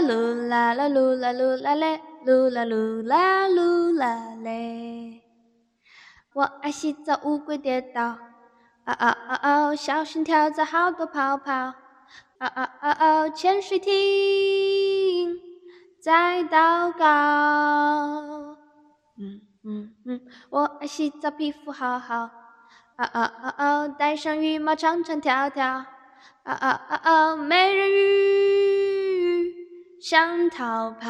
啦噜啦啦噜啦噜啦嘞，噜啦噜啦噜啦嘞。我爱洗澡，乌龟跌倒，啊啊啊哦，小心跳蚤好多泡泡，啊啊啊哦，潜水艇。在祷告。嗯嗯嗯，我爱洗澡，皮肤好好，啊啊啊哦，戴上羽毛，唱唱跳跳，啊啊啊哦，美人鱼。想逃跑。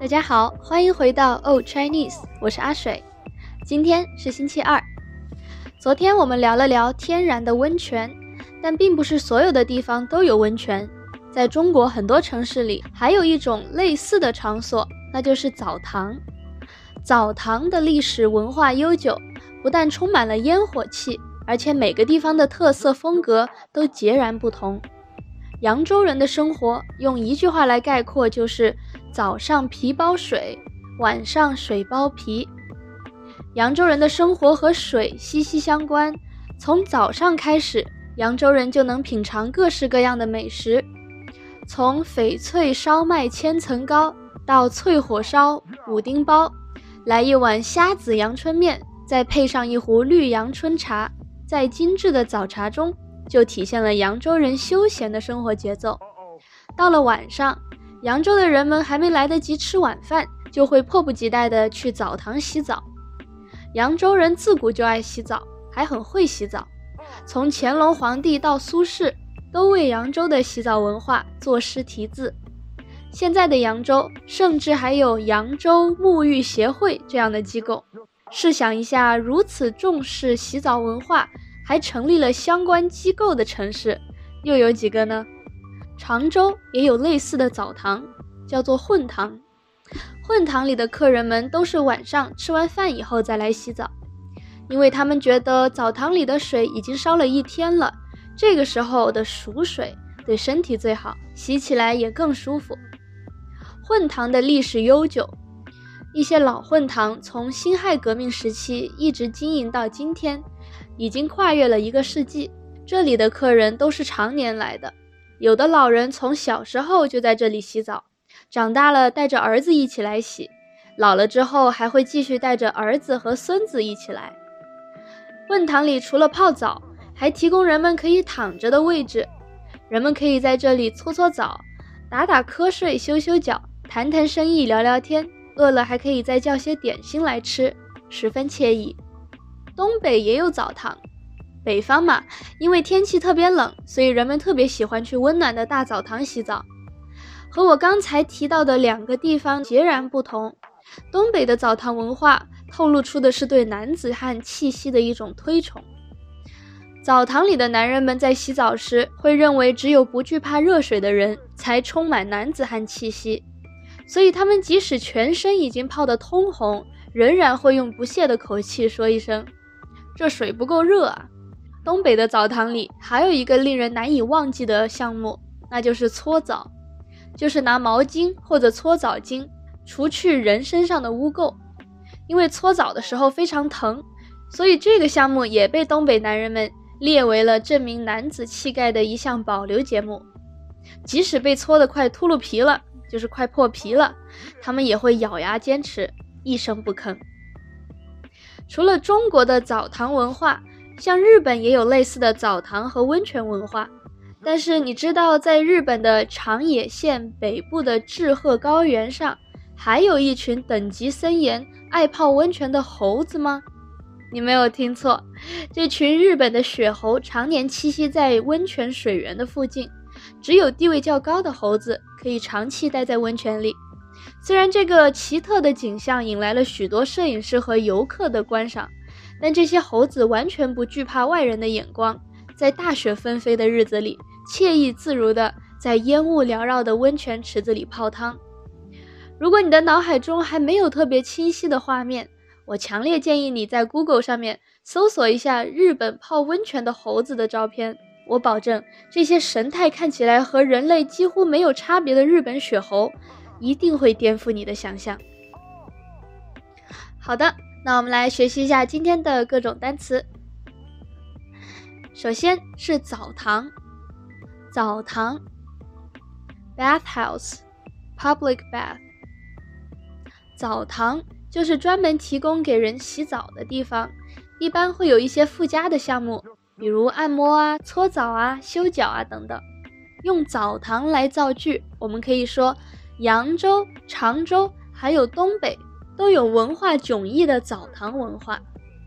大家好，欢迎回到 Old Chinese，我是阿水。今天是星期二。昨天我们聊了聊天然的温泉，但并不是所有的地方都有温泉。在中国很多城市里，还有一种类似的场所，那就是澡堂。澡堂的历史文化悠久，不但充满了烟火气，而且每个地方的特色风格都截然不同。扬州人的生活用一句话来概括，就是早上皮包水，晚上水包皮。扬州人的生活和水息息相关，从早上开始，扬州人就能品尝各式各样的美食，从翡翠烧麦千层糕到脆火烧五丁包，来一碗虾子阳春面，再配上一壶绿阳春茶，在精致的早茶中。就体现了扬州人休闲的生活节奏。到了晚上，扬州的人们还没来得及吃晚饭，就会迫不及待地去澡堂洗澡。扬州人自古就爱洗澡，还很会洗澡。从乾隆皇帝到苏轼，都为扬州的洗澡文化作诗题字。现在的扬州，甚至还有扬州沐浴协会这样的机构。试想一下，如此重视洗澡文化。还成立了相关机构的城市，又有几个呢？常州也有类似的澡堂，叫做混堂。混堂里的客人们都是晚上吃完饭以后再来洗澡，因为他们觉得澡堂里的水已经烧了一天了，这个时候的熟水对身体最好，洗起来也更舒服。混堂的历史悠久，一些老混堂从辛亥革命时期一直经营到今天。已经跨越了一个世纪，这里的客人都是常年来的，有的老人从小时候就在这里洗澡，长大了带着儿子一起来洗，老了之后还会继续带着儿子和孙子一起来。问堂里除了泡澡，还提供人们可以躺着的位置，人们可以在这里搓搓澡、打打瞌睡、修修脚、谈谈生意、聊聊天，饿了还可以再叫些点心来吃，十分惬意。东北也有澡堂，北方嘛，因为天气特别冷，所以人们特别喜欢去温暖的大澡堂洗澡。和我刚才提到的两个地方截然不同，东北的澡堂文化透露出的是对男子汉气息的一种推崇。澡堂里的男人们在洗澡时会认为，只有不惧怕热水的人才充满男子汉气息，所以他们即使全身已经泡得通红，仍然会用不屑的口气说一声。这水不够热啊！东北的澡堂里还有一个令人难以忘记的项目，那就是搓澡，就是拿毛巾或者搓澡巾除去人身上的污垢。因为搓澡的时候非常疼，所以这个项目也被东北男人们列为了证明男子气概的一项保留节目。即使被搓得快秃噜皮了，就是快破皮了，他们也会咬牙坚持，一声不吭。除了中国的澡堂文化，像日本也有类似的澡堂和温泉文化。但是你知道，在日本的长野县北部的志贺高原上，还有一群等级森严、爱泡温泉的猴子吗？你没有听错，这群日本的雪猴常年栖息在温泉水源的附近，只有地位较高的猴子可以长期待在温泉里。虽然这个奇特的景象引来了许多摄影师和游客的观赏，但这些猴子完全不惧怕外人的眼光，在大雪纷飞的日子里，惬意自如地在烟雾缭绕的温泉池子里泡汤。如果你的脑海中还没有特别清晰的画面，我强烈建议你在 Google 上面搜索一下日本泡温泉的猴子的照片。我保证，这些神态看起来和人类几乎没有差别的日本雪猴。一定会颠覆你的想象。好的，那我们来学习一下今天的各种单词。首先是澡堂，澡堂，bathhouse，public bath。澡堂就是专门提供给人洗澡的地方，一般会有一些附加的项目，比如按摩啊、搓澡啊、修脚啊等等。用澡堂来造句，我们可以说扬州、常州还有东北。都有文化迥异的澡堂文化。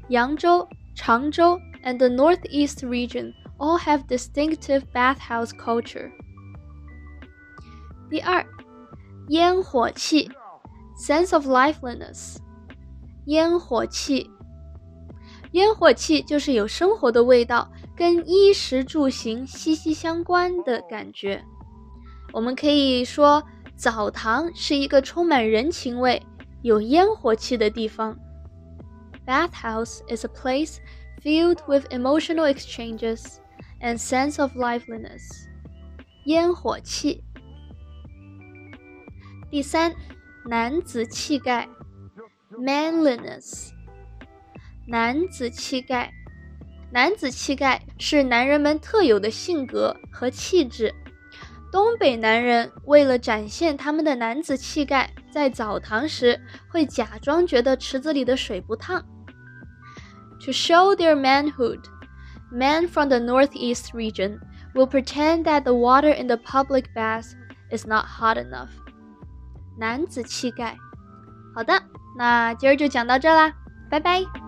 扬州、常州 and the Northeast region all have distinctive bathhouse culture. 第二，烟火气 sense of liveliness。烟火气，烟火气就是有生活的味道，跟衣食住行息息相关的感觉。我们可以说，澡堂是一个充满人情味。有烟火气的地方。Bathhouse is a place filled with emotional exchanges and sense of liveliness. 烟火气。第三，男子气概，manliness。 男子气概，男子气概是男人们特有的性格和气质。东北男人为了展现他们的男子气概，在澡堂时会假装觉得池子里的水不烫。To show their manhood, men from the northeast region will pretend that the water in the public bath is not hot enough. 男子气概。好的，那今儿就讲到这啦，拜拜。